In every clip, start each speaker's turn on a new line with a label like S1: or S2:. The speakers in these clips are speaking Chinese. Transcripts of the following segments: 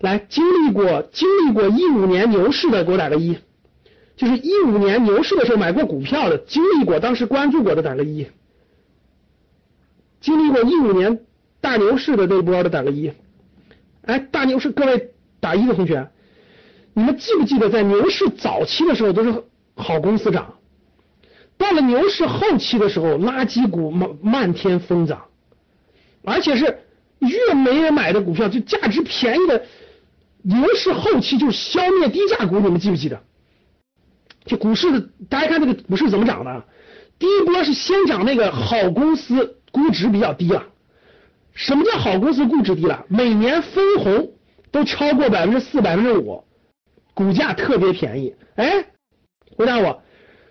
S1: 来，经历过经历过一五年牛市的给我打个一，就是一五年牛市的时候买过股票的，经历过当时关注过的打个一，经历过一五年大牛市的那波的打个一。哎，大牛市各位打一的同学，你们记不记得在牛市早期的时候都是好公司涨，到了牛市后期的时候，垃圾股漫漫天疯涨，而且是越没人买的股票，就价值便宜的。牛市后期就是消灭低价股，你们记不记得？就股市的，大家看这个股市怎么涨的？第一波是先涨那个好公司估值比较低了。什么叫好公司估值低了？每年分红都超过百分之四、百分之五，股价特别便宜。哎，回答我，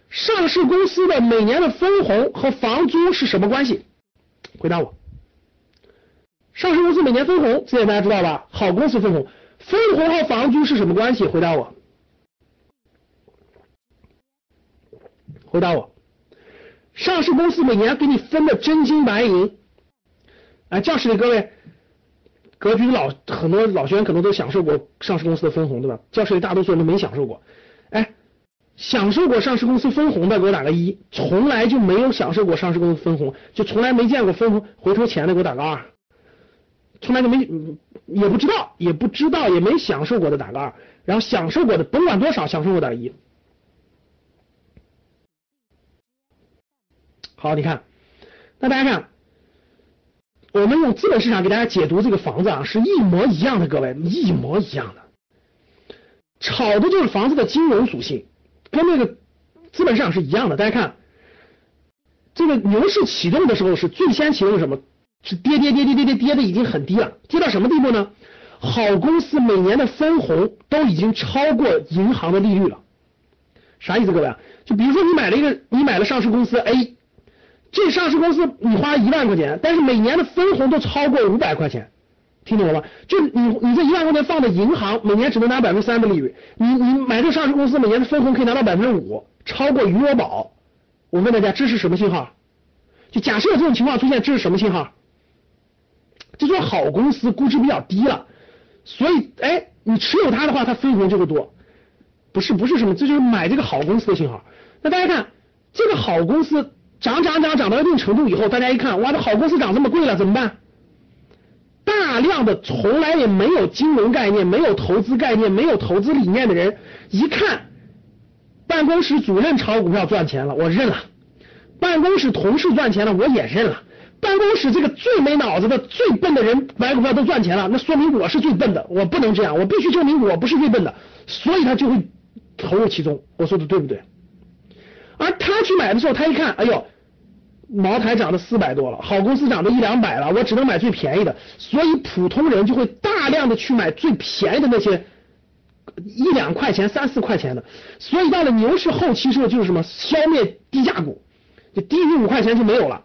S1: 上市公司的每年的分红和房租是什么关系？回答我，上市公司每年分红，这点大家知道吧？好公司分红。分红和房租是什么关系？回答我，回答我。上市公司每年给你分的真金白银，哎，教室里各位，格局老很多老学员可能都享受过上市公司的分红，对吧？教室里大多数人都没享受过，哎，享受过上市公司分红的给我打个一，从来就没有享受过上市公司分红，就从来没见过分红回头钱的给我打个二。从来就没，也不知道，也不知道，也没享受过的打个二，然后享受过的甭管多少，享受过打个一。好，你看，那大家看，我们用资本市场给大家解读这个房子啊，是一模一样的，各位一模一样的，炒的就是房子的金融属性，跟那个资本市场是一样的。大家看，这个牛市启动的时候是最先启动什么？是跌跌跌跌跌跌跌的已经很低了，跌到什么地步呢？好公司每年的分红都已经超过银行的利率了。啥意思，各位？就比如说你买了一个，你买了上市公司 A，这上市公司你花一万块钱，但是每年的分红都超过五百块钱，听懂了吗？就你你这一万块钱放在银行，每年只能拿百分之三的利率，你你买这上市公司每年的分红可以拿到百分之五，超过余额宝。我问大家，这是什么信号？就假设有这种情况出现，这是什么信号？这就是好公司估值比较低了，所以哎，你持有它的话，它分红就会多。不是不是什么，这就是买这个好公司的信号。那大家看，这个好公司涨涨涨涨到一定程度以后，大家一看，哇，这好公司涨这么贵了，怎么办？大量的从来也没有金融概念、没有投资概念、没有投资理念的人，一看办公室主任炒股票赚钱了，我认了；办公室同事赚钱了，我也认了。办公室这个最没脑子的、最笨的人买股票都赚钱了，那说明我是最笨的，我不能这样，我必须证明我不是最笨的，所以他就会投入其中。我说的对不对？而他去买的时候，他一看，哎呦，茅台涨到四百多了，好公司涨到一两百了，我只能买最便宜的，所以普通人就会大量的去买最便宜的那些一两块钱、三四块钱的，所以到了牛市后期时候就是什么消灭低价股，就低于五块钱就没有了。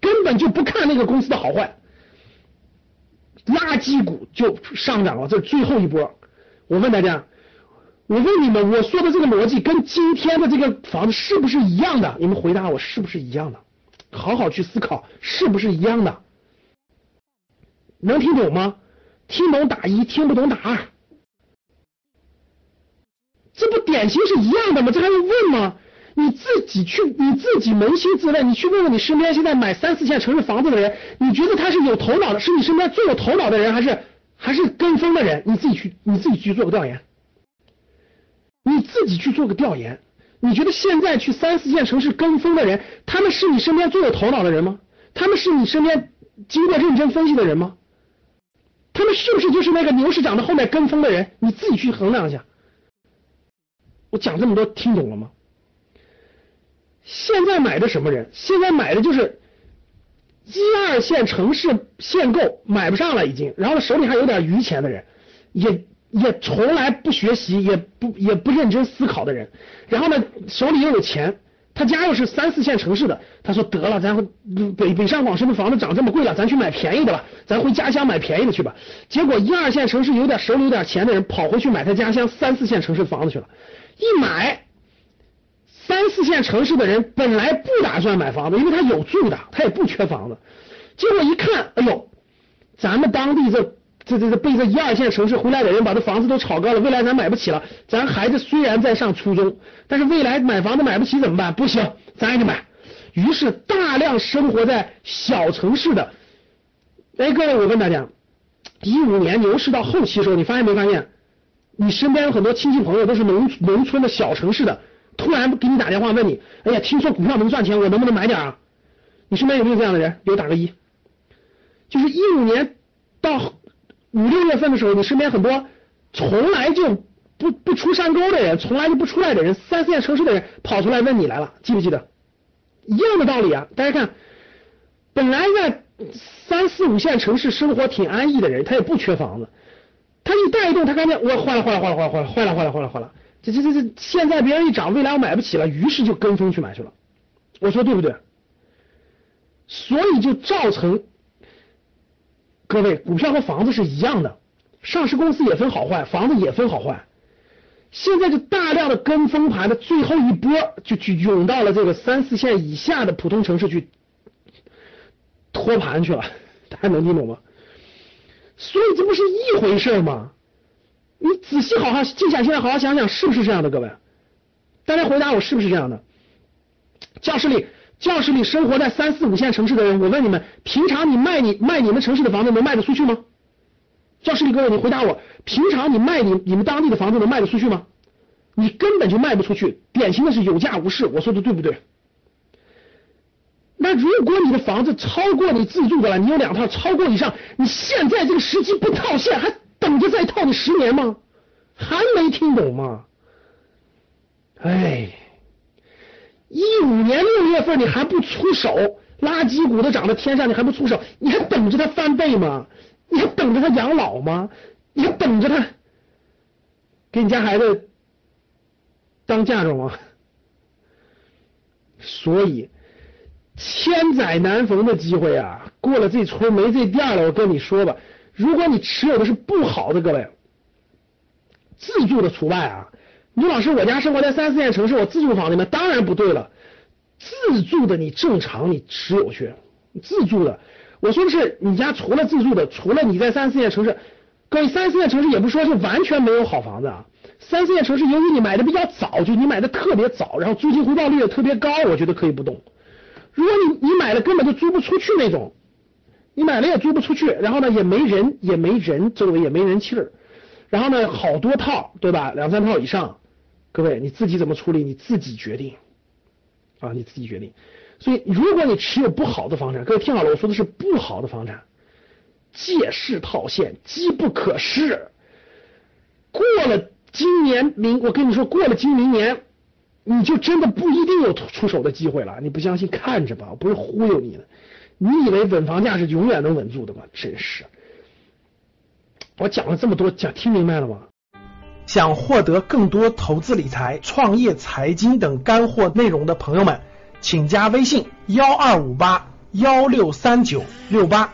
S1: 根本就不看那个公司的好坏，垃圾股就上涨了。这是最后一波。我问大家，我问你们，我说的这个逻辑跟今天的这个房子是不是一样的？你们回答我，是不是一样的？好好去思考，是不是一样的？能听懂吗？听懂打一，听不懂打二。这不典型是一样的吗？这还用问吗？你自己去，你自己扪心自问，你去问问你身边现在买三四线城市房子的人，你觉得他是有头脑的，是你身边最有头脑的人，还是还是跟风的人？你自己去，你自己去做个调研，你自己去做个调研。你觉得现在去三四线城市跟风的人，他们是你身边最有头脑的人吗？他们是你身边经过认真分析的人吗？他们是不是就是那个牛市涨的后面跟风的人？你自己去衡量一下。我讲这么多，听懂了吗？现在买的什么人？现在买的就是一二线城市限购买不上了已经，然后手里还有点余钱的人，也也从来不学习，也不也不认真思考的人，然后呢，手里又有钱，他家又是三四线城市的，他说得了，咱北北上广深的房子涨这么贵了，咱去买便宜的吧，咱回家乡买便宜的去吧。结果一二线城市有点手里有点钱的人跑回去买他家乡三四线城市的房子去了，一买，三四线城市的人本来不打算买房子，因为他有住的，他也不缺房子，结果一看，哎呦，咱们当地这。这这这被这一二线城市回来的人把这房子都炒高了，未来咱买不起了。咱孩子虽然在上初中，但是未来买房子买不起怎么办？不行，咱也得买。于是大量生活在小城市的，哎，各位，我问大家，一五年牛市到后期的时候，你发现没发现，你身边有很多亲戚朋友都是农农村的小城市的，突然给你打电话问你，哎呀，听说股票能赚钱，我能不能买点啊？你身边有没有这样的人？有打个一。就是一五年到。五六月份的时候，你身边很多从来就不不出山沟的人，从来就不出来的人，三四线城市的人跑出来问你来了，记不记得？一样的道理啊！大家看，本来在三四五线城市生活挺安逸的人，他也不缺房子，他一带动，他看见我坏了坏了坏了坏了坏了坏了坏了坏了坏了，这这这这现在别人一涨，未来我买不起了，于是就跟风去买去了。我说对不对？所以就造成。各位，股票和房子是一样的，上市公司也分好坏，房子也分好坏。现在就大量的跟风盘的最后一波，就去涌到了这个三四线以下的普通城市去托盘去了，大家能听懂吗？所以这不是一回事吗？你仔细好好静下心来，好好想想，是不是这样的？各位，大家回答我，是不是这样的？教室里。教室里生活在三四五线城市的人，我问你们，平常你卖你卖你们城市的房子能卖得出去吗？教室里各位，你回答我，平常你卖你你们当地的房子能卖得出去吗？你根本就卖不出去，典型的是有价无市，我说的对不对？那如果你的房子超过你自住的了，你有两套超过以上，你现在这个时机不套现，还等着再套你十年吗？还没听懂吗？哎。一五年六月份你还不出手，垃圾股都涨到天上，你还不出手？你还等着它翻倍吗？你还等着它养老吗？你还等着它给你家孩子当嫁妆吗？所以千载难逢的机会啊，过了这村没这店了。我跟你说吧，如果你持有的是不好的，各位自住的除外啊。你说老师，我家生活在三四线城市，我自住房里面当然不对了。自住的你正常你持有去，自住的，我说的是你家除了自住的，除了你在三四线城市，各位三四线城市也不说是完全没有好房子啊。三四线城市由于你买的比较早，就你买的特别早，然后租金回报率也特别高，我觉得可以不动。如果你你买了根本就租不出去那种，你买了也租不出去，然后呢也没人也没人周围也没人气儿，然后呢好多套对吧，两三套以上。各位，你自己怎么处理？你自己决定啊，你自己决定。所以，如果你持有不好的房产，各位听好了，我说的是不好的房产，借势套现，机不可失。过了今年明，我跟你说，过了今明年，你就真的不一定有出手的机会了。你不相信，看着吧，我不是忽悠你的。你以为稳房价是永远能稳住的吗？真是。我讲了这么多，讲听明白了吗？想获得更多投资理财、创业财经等干货内容的朋友们，请加微信幺二五八幺六三九六八。